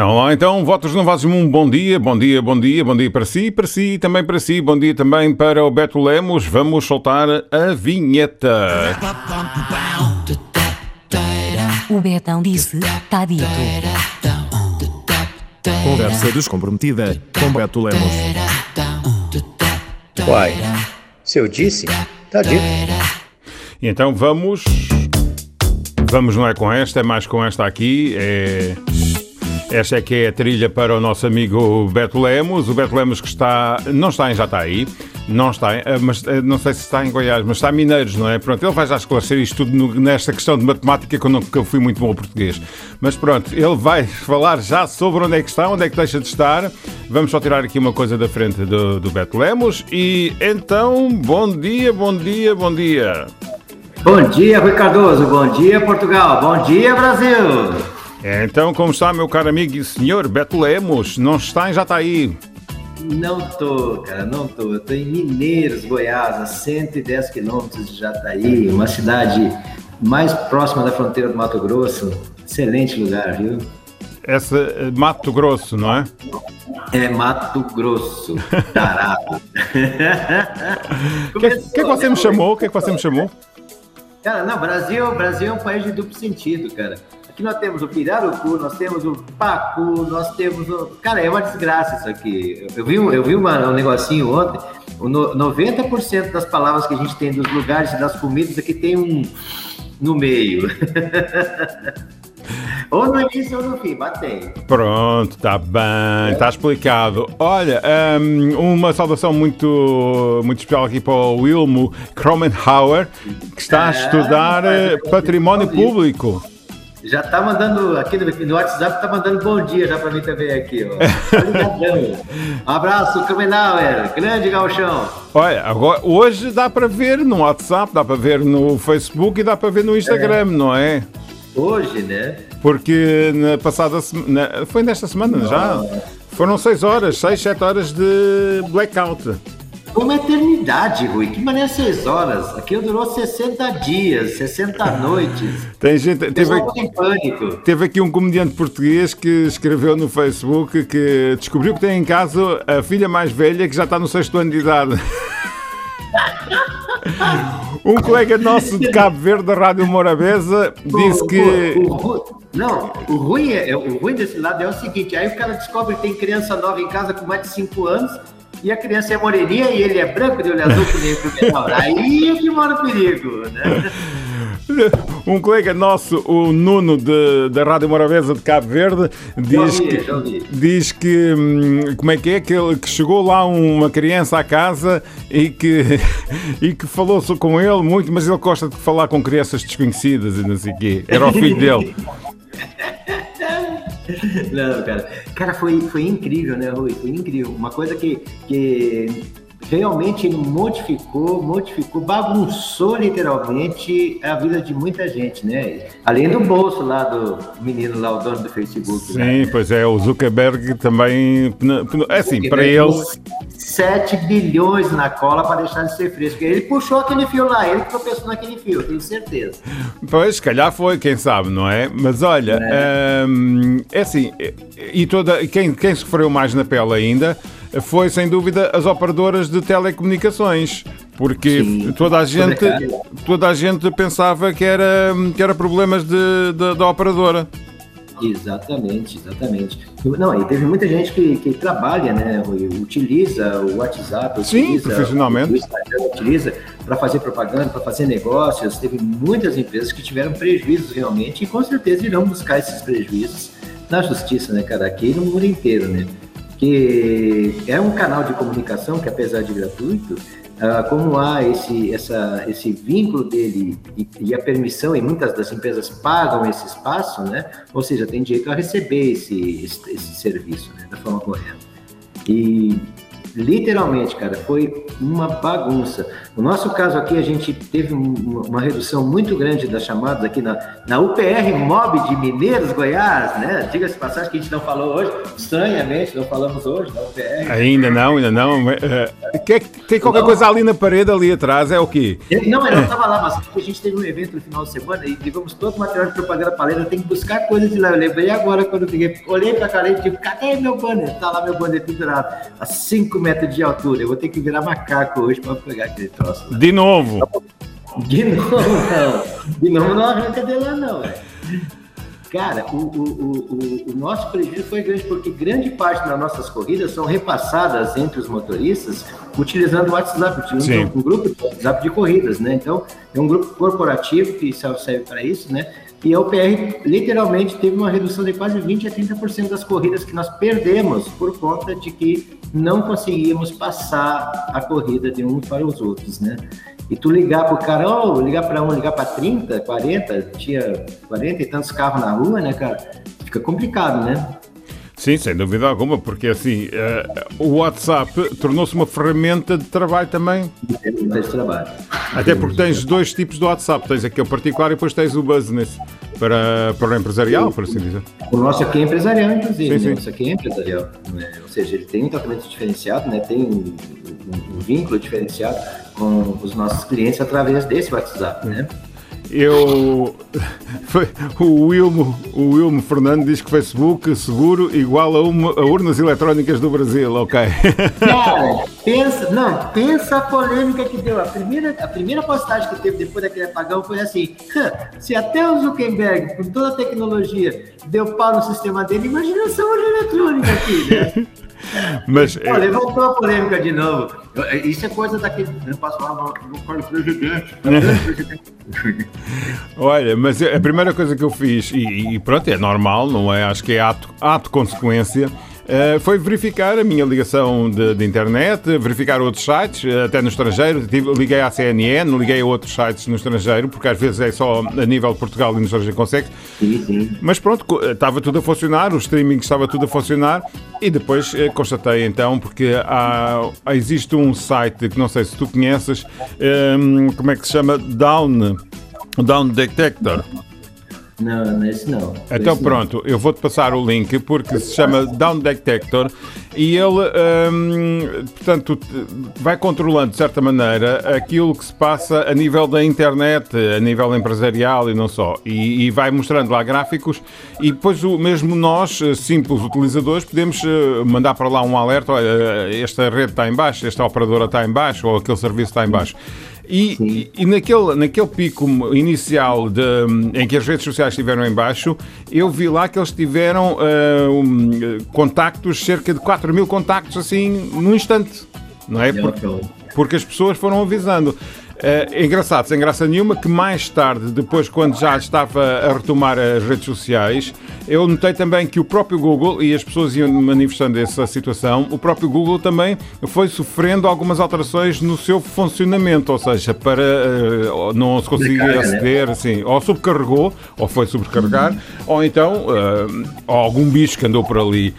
Olá, então, votos renovados, um bom dia, bom dia, bom dia, bom dia para si, para si e também para si, bom dia também para o Beto Lemos. Vamos soltar a vinheta. O Betão disse, tá dito. Conversa descomprometida com Beto Lemos. Uai, se eu disse, tá dito. E então vamos. Vamos, não é com esta, é mais com esta aqui. É. Esta é que é a trilha para o nosso amigo Beto Lemos. O Beto Lemos que está. Não está em Jataí. Não está, em- eh, mas eh, não sei se está em Goiás, mas está em Mineiros, não é? Pronto, ele vai já esclarecer isto tudo nesta questão de matemática que eu fui muito bom português. Mas pronto, ele vai falar já sobre onde é que está, onde é que deixa de estar. Vamos só tirar aqui uma coisa da frente do, do Beto Lemos. E então, bom dia, bom dia, bom dia. Bom dia, Rui Cardoso. Bom dia, Portugal. Bom dia, Brasil. Então, como está, meu caro amigo e senhor Beto Lemos? Não está em Jataí. Não tô, cara, não tô. Eu tô em Mineiros, Goiás, a 110 quilômetros de Jataí, uma cidade mais próxima da fronteira do Mato Grosso. Excelente lugar, viu? Essa eh, Mato Grosso, não é? É Mato Grosso, tarado. O que, é- que é que você me chamou? O que é que você me chamou? Cara, não, Brasil, Brasil é um país de duplo sentido, cara. Aqui nós temos o pirarucu, nós temos o pacu, nós temos o... Cara, é uma desgraça isso aqui. Eu vi, um- eu vi uma- um negocinho ontem, no- 90% das palavras que a gente tem dos lugares e das comidas aqui tem um no meio. ou no início ou no fim, mas tem. Pronto, está bem, está explicado. Olha, hum, uma saudação muito, muito especial aqui para o Wilmo Kromenhauer, que está a Ah, estudar mas- património público. Já tá mandando, aqui no, WhatsApp tá mandando bom dia já pra mim também aqui, ó. Um abraço, Kamenauer, grande gauchão. Olha, agora, hoje dá para ver no WhatsApp, dá para ver no Facebook e dá para ver no Instagram, não é? Hoje, né? Porque na passada semana, foi nesta semana já, foram 6 horas, 6, 7 horas de blackout. Foi uma eternidade, Rui. Que maneira seis horas? Aquilo durou 60 dias, 60 noites. Tem gente, teve, pânico. Teve aqui um comediante português que escreveu no Facebook que descobriu que tem em casa a filha mais velha que já está no sexto ano de idade. Um colega nosso de Cabo Verde, da Rádio Morabeza, disse que. o- o Rui- não, o ruim, é, o ruim desse lado é o seguinte: aí o cara descobre que tem criança nova em casa com mais de 5 anos e a criança é moreninha e ele é branco de olho azul que nem o primeiro. Aí é que mora o perigo, né? Um colega nosso, o Nuno de- da Rádio Morabeza de Cabo Verde, diz ouvi, que, diz que hum, como é que é que, ele, que chegou lá uma criança à casa e que, e que falou só com ele muito, mas ele gosta de falar com crianças desconhecidas e não sei o quê. Era o filho dele. Não, cara. Cara, foi, foi incrível, né, Rui? Foi incrível. Uma coisa que, que realmente modificou, modificou, bagunçou literalmente a vida de muita gente, né? Além do bolso lá do menino lá, o dono do Facebook. né? Sim, pois é, o Zuckerberg também. É assim, para ele. 7 bilhões na cola para deixar de ser fresco. Ele puxou aquele fio lá, ele que tropeçou naquele fio, tenho certeza. Pois, se calhar foi, quem sabe, não é? Mas olha, hum, é assim, e toda, quem, quem sofreu mais na pele ainda foi, sem dúvida, as operadoras de telecomunicações. Porque Sim, toda a gente, toda a gente pensava que era, que era problemas de, de- da operadora. Exatamente, exatamente. Não, e teve muita gente que, que trabalha, né, Rui? Utiliza o WhatsApp, Sim, utiliza profissionalmente. o Instagram, utiliza para fazer propaganda, para fazer negócios. Teve muitas empresas que tiveram prejuízos realmente e com certeza irão buscar esses prejuízos na justiça, né, cara? Aqui no mundo inteiro, né? Que é um canal de comunicação que, apesar de gratuito, ah, como há esse, essa, esse vínculo dele e, e a permissão, e muitas das empresas pagam esse espaço, né? Ou seja, tem direito a receber esse, esse, esse serviço né? da forma correta. E literalmente, cara, foi uma bagunça. No nosso caso aqui, a gente teve uma redução muito grande das chamadas aqui na, na UPR Mob de Mineiros, Goiás, né? Diga-se passagem que a gente não falou hoje, estranhamente, não falamos hoje na UPR. Ainda não, ainda não. Uh, que, tem qualquer não. coisa ali na parede, ali atrás, é o quê? Não, eu não estava lá, mas a gente teve um evento no final de semana e digamos todo o material de propaganda palestra, tem que buscar coisas de lá. Eu lembrei agora quando eu fiquei, olhei para a cara e digo, cadê meu banner? Tá lá meu banner pendurado, a 5 metros de altura. Eu vou ter que virar macaco hoje para pegar aquele troço. Lá. De novo. De novo, não. De novo não arranca de lá, não, velho. Cara, o, o, o, o, nosso prejuízo foi grande porque grande parte das nossas corridas são repassadas entre os motoristas utilizando o WhatsApp, utilizando um, um grupo de WhatsApp de corridas, né? Então, é um grupo corporativo que serve para isso, né? E a UPR literalmente teve uma redução de quase 20 a 30% das corridas que nós perdemos por conta de que não conseguíamos passar a corrida de uns para os outros, né? E tu ligar pro cara, oh, ligar para um, ligar para 30, 40, tinha 40 e tantos carros na rua, né, cara? Fica complicado, né? Sim, sem dúvida alguma, porque assim, uh, o WhatsApp tornou-se uma ferramenta de trabalho também. De trabalho. Até porque tens dois tipos de WhatsApp, tens aquele particular e depois tens o business para, para o empresarial, por assim dizer. O nosso aqui é empresarial, inclusive. Sim, sim. O nosso aqui é empresarial. Né? Ou seja, ele tem um tratamento diferenciado, né? tem um, um, um vínculo diferenciado com os nossos clientes através desse WhatsApp, né? Eu. Foi, o, Wilmo, o Wilmo Fernando diz que Facebook seguro igual a, uma, a urnas eletrónicas do Brasil, ok? Cara, pensa, não, pensa a polêmica que deu. A primeira, a primeira postagem que teve depois daquele apagão foi assim: se até o Zuckerberg, com toda a tecnologia, deu pau no sistema dele, imagina essa urna eletrônica aqui, né? Mas, Pô, levantou a polêmica de novo. Isso é coisa daquele. Não posso falar no, no presidente. Olha, mas a primeira coisa que eu fiz, e, e, pronto, é normal, não é? Acho que é ato, ato consequência Uh, foi verificar a minha ligação de, de, internet, verificar outros sites, eh, até no estrangeiro. liguei à CNN, liguei a outros sites no estrangeiro, porque às vezes é só a nível de Portugal e no estrangeiro consegue. Mas pronto, estava tudo a funcionar, o streaming estava tudo a funcionar. E depois eh, constatei então, porque há, existe um site que não sei se tu conheces, um, como é que se chama? Down, Down Detector. Não, nesse não. Então esse pronto, não. eu vou-te passar o link porque se chama Down Detector e ele, hum, portanto, vai controlando de certa maneira aquilo que se passa a nível da internet, a nível empresarial e não só. E, e vai mostrando lá gráficos e depois o, mesmo nós, simples utilizadores, podemos eh, mandar para lá um alerta, olha, esta rede está em baixo, esta operadora está em baixo ou aquele serviço está em baixo. E, e, naquele, naquele pico inicial de, em que as redes sociais estiveram em baixo, eu vi lá que eles tiveram uh, um, contactos, cerca de 4 mil contactos assim, num instante. Não é? Porque, porque as pessoas foram avisando. É engraçado, sem graça nenhuma, que mais tarde, depois, quando já estava a retomar as redes sociais, eu notei também que o próprio Google, e as pessoas iam manifestando essa situação, o próprio Google também foi sofrendo algumas alterações no seu funcionamento, ou seja, para uh, não se conseguir né? aceder, assim, ou subcarregou, ou foi sobrecarregar, ou então uh, algum bicho que andou por ali.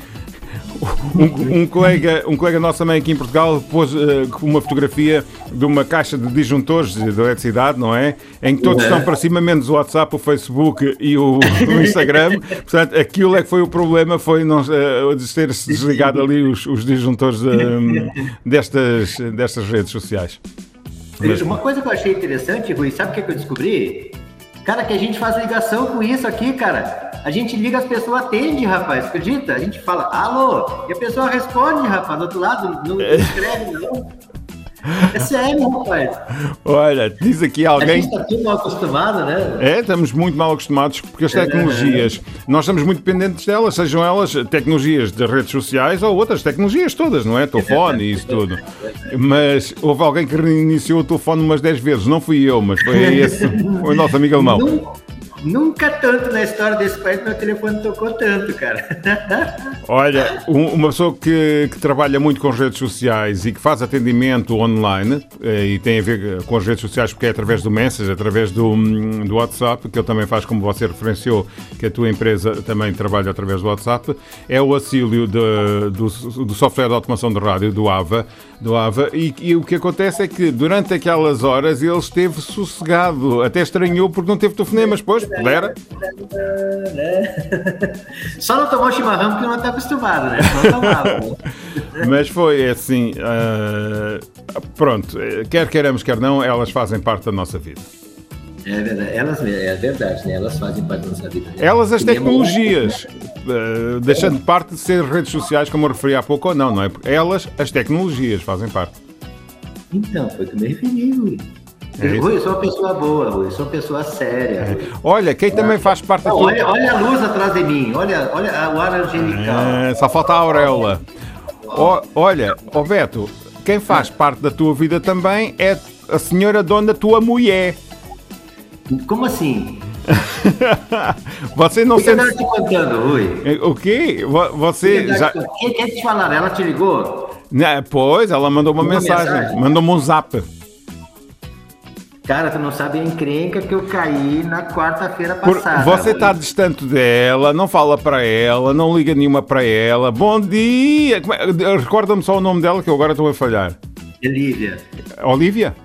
Um, um, colega, um colega nosso também aqui em Portugal pôs uh, uma fotografia de uma caixa de disjuntores de eletricidade, não é? Em que todos estão para cima, menos o WhatsApp, o Facebook e o, o Instagram. Portanto, aquilo é que foi o problema, foi não, uh, ter-se desligado ali os, os disjuntores uh, destas, destas redes sociais. Mas... Uma coisa que eu achei interessante, Rui, sabe o que, é que eu descobri? Cara, que a gente faz ligação com isso aqui, cara. A gente liga, as pessoas atendem, rapaz, acredita? A gente fala, alô, e a pessoa responde, rapaz, do outro lado, não, é. escreve, não. É sério, rapaz. Olha, diz aqui alguém. A gente está tudo mal acostumado, né? É, estamos muito mal acostumados porque as tecnologias, é. nós estamos muito dependentes delas, sejam elas tecnologias de redes sociais ou outras tecnologias todas, não é? Telefone e isso tudo. Mas houve alguém que reiniciou o telefone umas 10 vezes, não fui eu, mas foi esse, foi o nosso amigo alemão. Nunca tanto na história desse país meu telefone tocou tanto, cara. Olha, um- uma pessoa que, que trabalha muito com redes sociais e que faz atendimento online eh, e tem a ver com as redes sociais porque é através do Messenger, através do, hum, do WhatsApp, que ele também faz, como você referenciou, que a tua empresa também trabalha através do WhatsApp, é o auxílio de- do, do software de automação de rádio, do AVA, do AVA e, e o que acontece é que durante aquelas horas ele esteve sossegado, até estranhou porque não teve telefonemas, pois, pudera. Só não tomou chimarrão porque não está acostumado, né? Mas foi assim, ah, pronto, eh, quer queiramos, quer não, elas fazem parte da nossa vida. É verdade, elas, é verdade, né? Elas fazem parte da nossa vida. Elas, as tecnologias, ah, deixando de parte de ser redes sociais, como eu referi há pouco, ou não, não é? Elas, as tecnologias, fazem parte. Então, foi o que me referi, Rui. É. Rui, eu sou uma pessoa boa, Rui. Eu sou uma pessoa séria, Rui. Olha, quem também faz parte tua... olha, olha a luz atrás de mim. Olha, olha o ar angelical. Ah, só falta a auréola. Olha, ó Beto, quem faz parte da tua vida também é a senhora dona tua mulher. Como assim? Você não que sente... andaram te contando, Rui? O quê? Vo- Você já... O que quer te falar? Ela te ligou? Né, Pois, ela mandou uma, Uma mensagem, mensagem? mandou-me um zap. Cara, tu não sabe a encrenca que eu caí na quarta-feira Por- passada. você Rui. está distante dela, não fala para ela, não liga nenhuma para ela. Bom dia! É- Recorda-me só o nome dela que eu agora estou a falhar. Lívia. Olivia?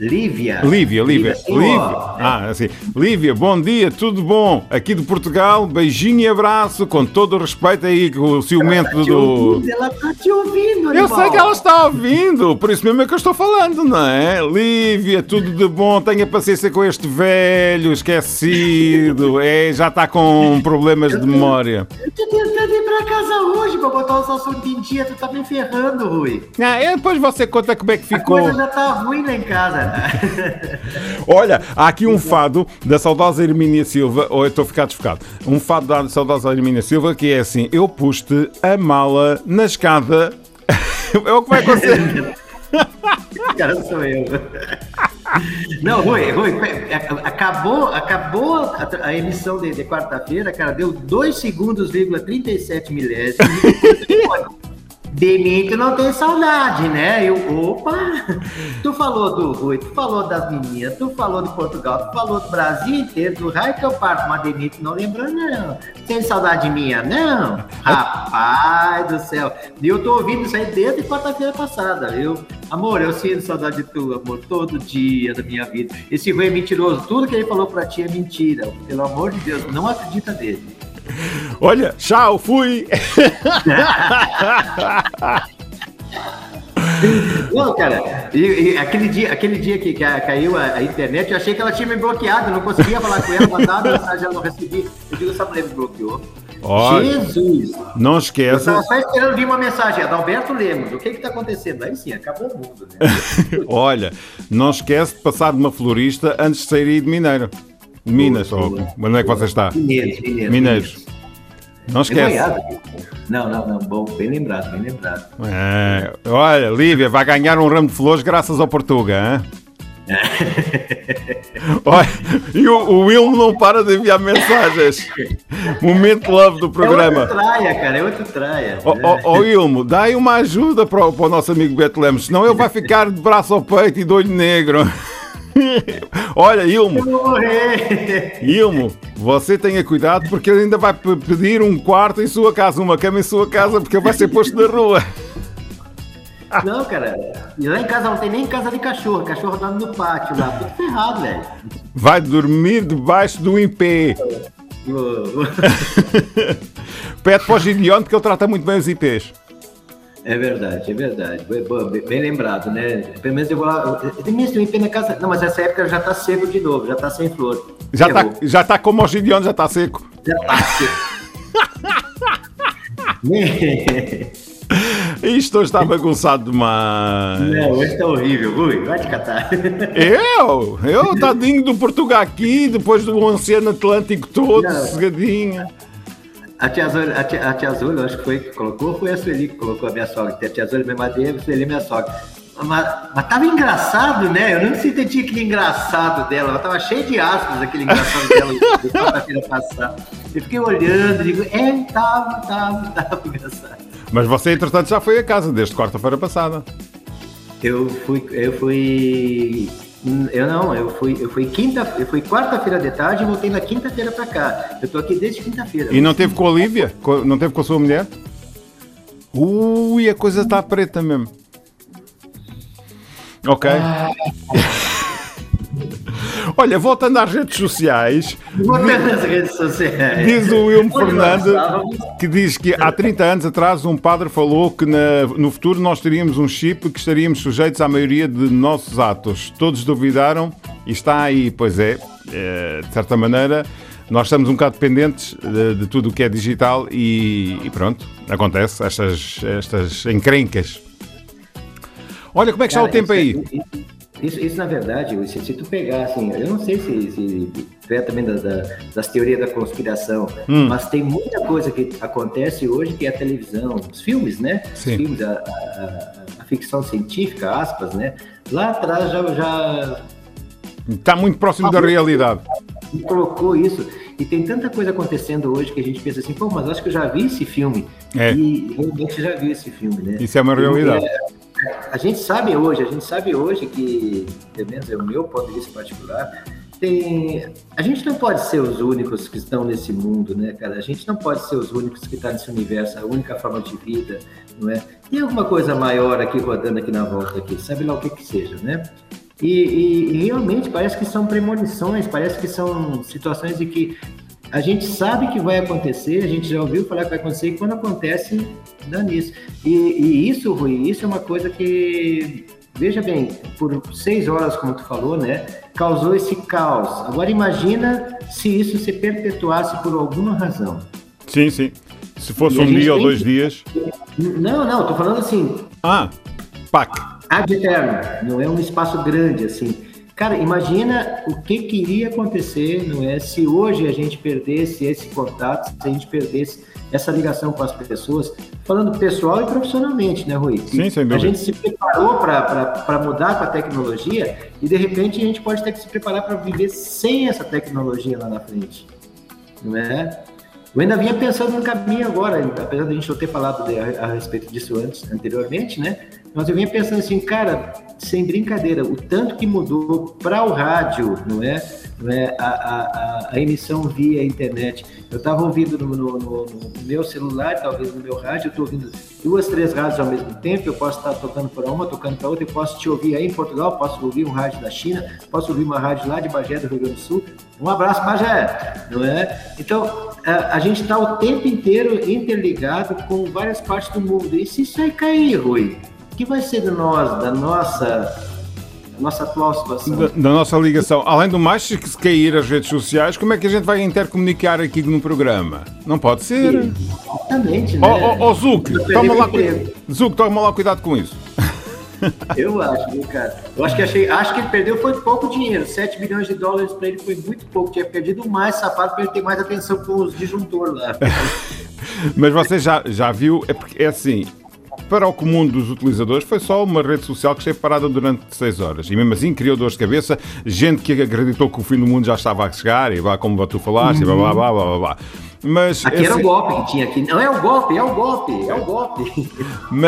Lívia. Lívia, Lívia. o. Lívia. Ah, assim. Lívia, bom dia, tudo bom? Aqui de Portugal, beijinho e abraço, com todo o respeito aí com o ciumento Tá te do. ouvindo, Ela tá te ouvindo, Eu sei que ela está ouvindo, por isso mesmo é que eu estou falando, não é? Lívia, tudo de bom, tenha paciência com este velho esquecido, é, já está com problemas de memória. Eu tô tentando ir pra casa hoje pra botar os assuntos em dia. Tu tá me ferrando, Rui. Ah, e depois você conta como é que A ficou. coisa já tá ruim lá em casa. Olha, há aqui um fado da saudosa Hermínia Silva, ou eu estou a ficar desfocado. Um fado da saudosa Hermínia Silva que é assim: eu pus-te a mala na escada. é o que vai acontecer. cara sou eu. Não, Rui, Rui, acabou, acabou a, a emissão de, de quarta-feira, cara, deu 2 segundos, vírgula 37 milésimos. De mim tu não tem saudade, né? Eu, opa! Tu falou do Rui, tu falou das meninas, tu falou de Portugal, tu falou do Brasil inteiro, do raio que eu parto, mas de mim tu não lembra, não. Tem saudade minha, não? Rapaz do céu. Eu tô ouvindo isso aí desde quarta-feira passada, viu? Amor, eu sinto saudade de tu, amor, todo dia da minha vida. Esse Rui é mentiroso, tudo que ele falou pra ti é mentira. Pelo amor de Deus, não acredita nele. Olha, tchau, fui. Não, cara, e, e aquele dia, aquele dia que, ca- caiu a, a internet, eu achei que ela tinha me bloqueado, eu não conseguia falar com ela, mandava mensagem, ela não recebi. Eu digo, essa mulher me bloqueou. Olha, Jesus! não Eu esqueça. estava só esperando vir uma mensagem, Adalberto Lemos, o que que tá acontecendo? Aí sim, acabou o mundo, né? Olha, não esquece de passar de uma florista antes de sair de Mineiro. Minas, ou onde é que você está? Mineiros, mineiros. Mineiros. Não esquece. Não, não, não, bom, bem lembrado, bem lembrado. É, olha, Lívia, vai ganhar um ramo de flores graças ao Portuga, hein? olha, e o, o Wilmo não para de enviar mensagens. Momento love do É programa. outra traia, cara, é outra traia. Ó ó, ó, Ilmo, dá aí uma ajuda para o, para o nosso amigo Beto Lemos, senão ele vai ficar de braço ao peito e de olho negro. Olha, Ilmo. Ilmo, você tenha cuidado porque ele ainda vai pe- pedir um quarto em sua casa, uma cama em sua casa, porque ele vai ser posto na rua. Não, cara, e lá em casa não tem nem casa de cachorro, cachorro dorme no pátio lá, tudo ferrado, velho. Vai dormir debaixo do IP. Pede para o Gideon porque ele trata muito bem os IPs. É verdade, é verdade. Bem, lembrado, né? Pelo menos eu vou lá. eu- Tem mesmo IP na casa. Não, mas essa época já tá seco de novo, já tá sem flor. Já está Errou. já tá como o Gideon, já está seco. Já tá seco. Isto hoje está bagunçado demais. Não, hoje tá horrível. Ui, vai te catar. Eu? Eu, tadinho do Portugal aqui, depois do Oceano Atlântico todo, Não. sossegadinho. A tia Azul, a tia, a tia Azul, eu acho que foi que colocou, ou foi a Sueli que colocou a minha sogra. A tia Azul é minha madrinha, a Sueli é minha sogra. Mas, mas tava engraçado, né? Eu não entendi aquele engraçado dela. Ela tava cheio de aspas, aquele engraçado dela de quarta-feira passada. Eu fiquei olhando e digo, é, tava, tava, tava engraçado. Mas você, entretanto, já foi a casa desde quarta-feira passada. Eu fui, eu fui. Eu não, eu fui, eu fui quinta, eu fui quarta-feira de tarde e voltei na quinta-feira para cá. Eu tô aqui desde quinta-feira. E não teve com a Olivia? Não teve com a sua mulher? Ui, a coisa está preta mesmo. Ok. Ah. Olha, voltando às redes sociais. Voltando às redes sociais. Diz o Wilmo Fernando que diz que há 30 anos atrás um padre falou que na, no futuro nós teríamos um chip que estaríamos sujeitos à maioria de nossos atos. Todos duvidaram e está aí, pois é, é de certa maneira. Nós estamos um bocado dependentes de, de tudo o que é digital e, e, pronto, acontece estas, estas encrencas. Olha, como é que está Cara, o tempo aí? Isso, isso, na verdade, se, se tu pegar, assim, eu não sei se, se tu é também da, da, das teorias da conspiração, hum. mas tem muita coisa que acontece hoje que é a televisão, os filmes, né? Sim. Os filmes, a, a, a, ficção científica, aspas, né? Lá atrás já... já... Está muito próximo da realidade. Colocou isso. E tem tanta coisa acontecendo hoje que a gente pensa assim, pô, mas acho que eu já vi esse filme. É. E realmente já vi esse filme, né? Isso é uma realidade. É, a gente sabe hoje, a gente sabe hoje que, pelo menos é o meu ponto de vista particular, tem, a gente não pode ser os únicos que estão nesse mundo, né, cara? A gente não pode ser os únicos que estão nesse universo, a única forma de vida, não é? Tem alguma coisa maior aqui rodando aqui na volta aqui, sabe lá o que que seja, né? E, e, e realmente parece que são premonições, parece que são situações de que a gente sabe que vai acontecer, a gente já ouviu falar que vai acontecer, e quando acontece, dá nisso. E, e isso, Rui, isso é uma coisa que, veja bem, por seis horas, como tu falou, né, causou esse caos. Agora imagina se isso se perpetuasse por alguma razão. Sim, sim. Se fosse um dia ou dois que... dias. Não, não, tô falando assim. Ah, PAC. Ad eterno, não é um espaço grande, assim. Cara, imagina o que, que iria acontecer, não é? Se hoje a gente perdesse esse contato, se a gente perdesse essa ligação com as pessoas, falando pessoal e profissionalmente, né, Rui? Sim, sem dúvida. A gente se preparou para mudar com a tecnologia e de repente a gente pode ter que se preparar para viver sem essa tecnologia lá na frente, não é? Eu ainda vinha pensando no caminho agora, apesar de a gente não ter falado de, a, a, respeito disso antes, anteriormente, né? Mas eu vinha pensando assim, cara, sem brincadeira, o tanto que mudou para o rádio, não é? Não é? A, a, a emissão via internet. Eu estava ouvindo no, no, no, no, meu celular, talvez no meu rádio, eu estou ouvindo duas, três rádios ao mesmo tempo, eu posso estar tocando para uma, tocando para outra, eu posso te ouvir aí em Portugal, posso ouvir um rádio da China, posso ouvir uma rádio lá de Bagé, do Rio Grande do Sul. Um abraço, Bagé, não é? Então, a, a gente está o tempo inteiro interligado com várias partes do mundo. E se isso aí cair, Rui, que vai ser de nós, da nossa nossa atual situação. Da, da, nossa ligação. Além do mais, se cair as redes sociais, como é que a gente vai intercomunicar aqui no programa? Não pode ser. Exatamente, né? Ó, Zuc, toma lá, Zuc, toma lá cuidado com isso. Eu acho, viu, cara? Eu acho que achei, acho que ele perdeu foi pouco dinheiro. 7 milhões de dólares para ele foi muito pouco. Tinha perdido mais safado para ele ter mais atenção com os disjuntores lá. Mas você já, já viu, é porque é assim, para o comum dos utilizadores, foi só uma rede social que esteve parada durante 6 horas. E mesmo assim criou dores de cabeça, gente que acreditou que o fim do mundo já estava a chegar, e vá como tu falaste, uhum. e blá blá blá blá blá. Mas, aqui era o golpe que tinha aqui. Não é o golpe, é o golpe, é o golpe.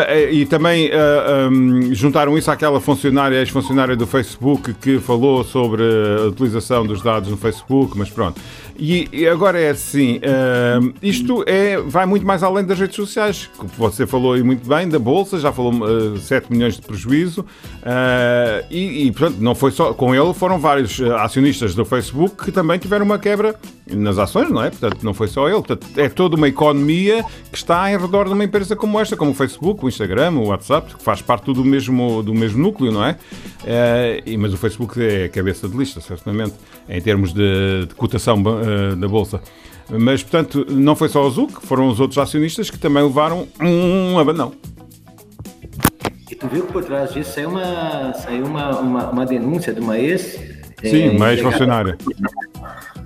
Eh, e também uh, eh, um, ehm, juntaram isso àquela funcionária, ex-funcionária do Facebook, que falou sobre a utilização dos dados no Facebook, mas pronto. E, e agora é assim, uh, isto é, vai muito mais além das redes sociais. Você falou aí muito bem da Bolsa, já falou uh, 7 milhões de prejuízo. Uh, e, e, portanto, não foi só com ele, foram vários acionistas do Facebook que também tiveram uma quebra nas ações, não é? Portanto, não foi só ele. É toda uma economia que está em redor de uma empresa como esta, como o Facebook, o Instagram, o WhatsApp, que faz parte do mesmo, do mesmo núcleo, não é? Uh, mas o Facebook é a cabeça de lista, certamente, em termos de, de cotação uh, da Bolsa. Mas, portanto, não foi só o Zuc, foram os outros acionistas que também levaram um abanão. E tu viu que por trás disso saiu uma, saiu uma, uma, uma denúncia de uma ex... Sim, é, uma ex-funcionária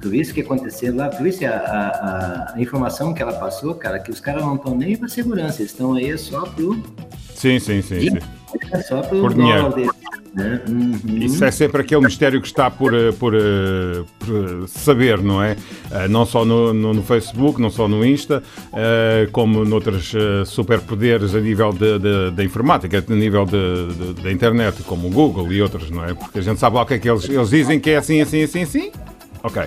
Tu o que aconteceu lá? Tu viste a, a, a, informação que ela passou, cara? Que os caras não estão nem para segurança, eles estão aí só pro. Sim, sim, sim. sim. É só pelo Por dinheiro. dele, né? Uhum. Isso é sempre aquele mistério que está por, eh, por, eh, por saber, não é? Eh, Não só no, no- no Facebook, não só no Insta, eh, como noutros eh, superpoderes a nível da informática, a nível da internet, como o Google e outros, não é? Porque a gente sabe lá o que é que eles, eles dizem que é assim, assim, assim, assim. Ok.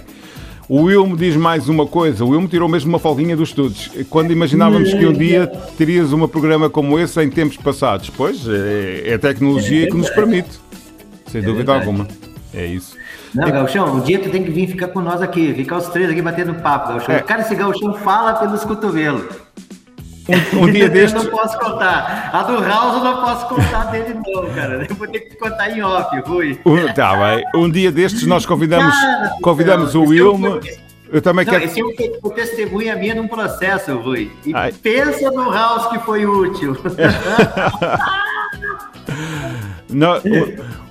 O Wilmo diz mais uma coisa. O Wilmo tirou mesmo uma folguinha dos estudos. Quando imaginávamos que um dia terias um programa como esse em tempos passados. Pois, é, é a tecnologia que nos permite. Sem dúvida verdade. alguma. É isso. Não, Gauchão, um dia tu tem que vir ficar com nós aqui, ficar os três aqui batendo papo, Gauchão. É. Cara, esse Gauchão fala pelos cotovelos. Um, um dia Eu destes. não posso contar. A do House eu não posso contar dele, não, cara. Eu vou ter que contar em off, Rui. Um, tá bem. Um dia destes nós convidamos, Cara, convidamos não, o é Wilmo. Eu também Não, quero. esse é um testemunha minha num processo, Rui. E Ai. pensa no House que foi útil. Não,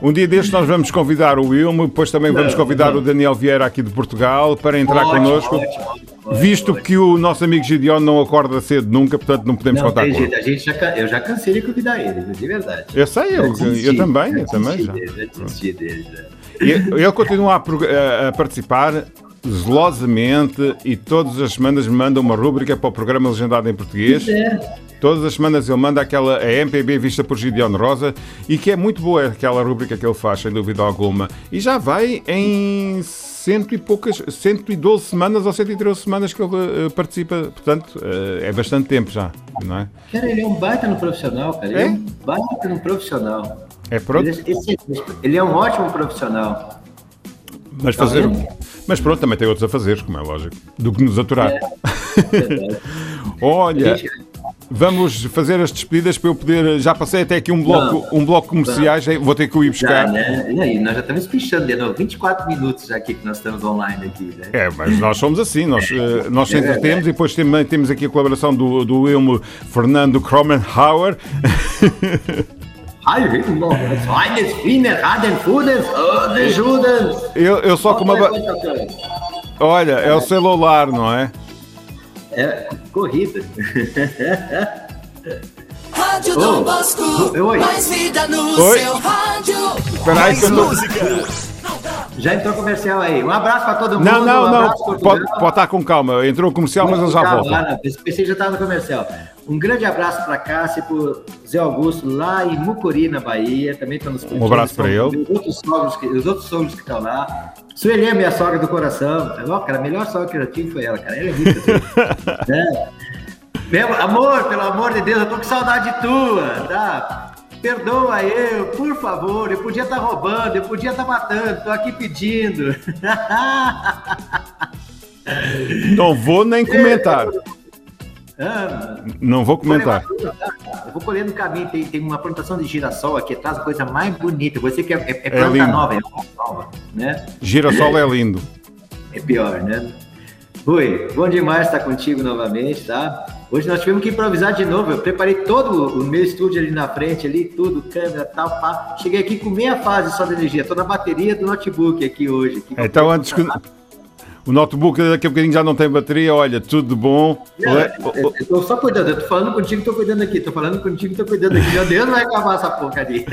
um, um dia destes nós vamos convidar o Wilmo, depois também vamos convidar o Daniel Vieira aqui de Portugal para entrar Ótimo, connosco. ótimo, Visto que o nosso amigo Gideon não acorda cedo nunca, portanto não podemos Não contar tem com ele. jeito, a gente já, eu já cansei de convidar ele, de verdade. Eu sei, eu, desisti, eu também, eu já também já. dele, Já desisti dele, já. Ele continua a- a participar zelosamente e todas as semanas me manda uma rúbrica para o programa legendado em português. É. Todas as semanas ele manda aquela a MPB vista por Gideon Rosa e que é muito boa aquela rúbrica que ele faz, sem dúvida alguma. E já vai em cento e poucas, 112 semanas ou 113 semanas que ele eh, participa, portanto eh, é bastante tempo já, não é? Cara, ele é um baita no profissional, cara. Ele é, É? um baita no profissional. É pronto, Ele é. Ele é um ótimo profissional. mas Tá fazer. vendo? Mas pronto, também tem outros a fazer, como é lógico, do que nos aturar. É. Verdade. Olha, Gente, vamos fazer as despedidas para eu poder. Já passei até aqui um bloco, um bloco comerciais, vou ter que o ir já, buscar. né? E aí, nós já estamos pichando de novo. 24 minutos já aqui que nós estamos online aqui, né? É, mas nós somos assim, nós, eh, nós É sempre verdade. temos e depois também temos aqui a colaboração do, do Wilmo Fernando Kromenhauer. Eu, eu só com uma. Olha, é o celular, não é? É, corrida. Rádio Ô, Dom Bosco, oi. mais vida no Oi. seu rádio. Espera aí que eu tô... Já entrou comercial aí. Um abraço para todo mundo. Não, não, um não. Pode, estar com calma. Entrou comercial, mas ele já Tá, lá, não, Pensei que já estava no comercial. Um grande abraço para Cássia, para Zé Augusto, lá em Mucuri, na Bahia. Também estão nos Um abraço São ele. Os outros sogros que, os outros sogros que estão lá. Sueli é minha sogra do coração. Ó, cara, a melhor sogra que eu já tive foi ela, cara. Ela é rica. assim. né? Meu amor, pelo amor de Deus, eu tô com saudade tua, tá? Perdoa eu, por favor. Eu podia estar roubando, eu podia estar matando, tô aqui pedindo. Não vou nem comentar. Ah, Não vou comentar. Eu vou colher no caminho, tem, tem uma plantação de girassol aqui atrás, a coisa mais bonita. Você que é, é, é planta lindo. nova, é nova, né? Girassol é lindo. É pior, né? Rui, bom demais estar contigo novamente, tá? Hoje nós tivemos que improvisar de novo. Eu preparei todo o meu estúdio ali na frente, ali, tudo, câmera, tal, pá. Cheguei aqui com meia fase só de energia. Tô na bateria do notebook aqui hoje. Aqui, Então, antes que. O notebook daqui a bocadinho já não tem bateria, olha, tudo de bom. Le- eu, eu tô só cuidando, tô falando contigo, tô cuidando aqui, tô falando contigo, tô cuidando aqui. Meu Deus, vai acabar essa porcaria.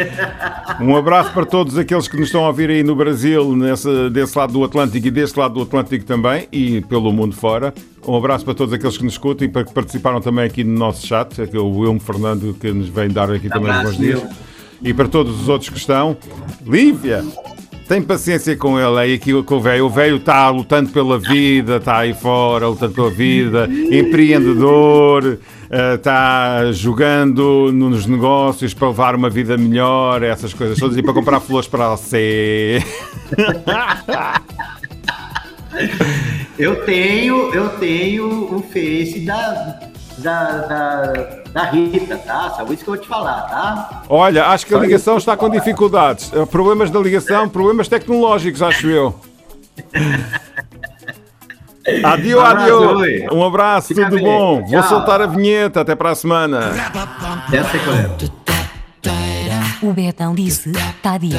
Um abraço para todos aqueles que nos estão a ouvir aí no Brasil, nesse, desse lado do Atlântico e deste lado do Atlântico também, e pelo mundo fora. Um abraço para todos aqueles que nos escutam e para que participaram também aqui no nosso chat, aqui é o Wilmo Fernando que nos vem dar aqui também os bons dias. E para todos os outros que estão. Lívia! Tem paciência com ele aí, que que o velho. O velho está lutando pela vida, está aí fora, lutando pela vida, empreendedor, eh, está jogando nos negócios para levar uma vida melhor, essas coisas todas, e para comprar flores para você. Eu tenho, eu tenho o Face da, da, da, da Rita, tá? Só isso que eu vou te falar, tá? Olha, acho que a ligação está com dificuldades. Eh, Problemas da ligação, problemas tecnológicos, acho eu. Adio, Um abraço, adio. Um abraço, Fica tudo bem. bom. Vou Tchau. soltar a vinheta. Até para a semana. Essa é. O Betão disse, tá dito.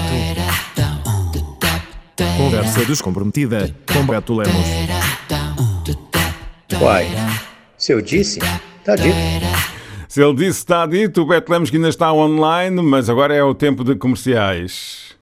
Conversa descomprometida com Beto Lemos. Uai, se eu disse, tá dito. Se ele disse está dito, o Beto Lemos que ainda está online, mas agora é o tempo de comerciais.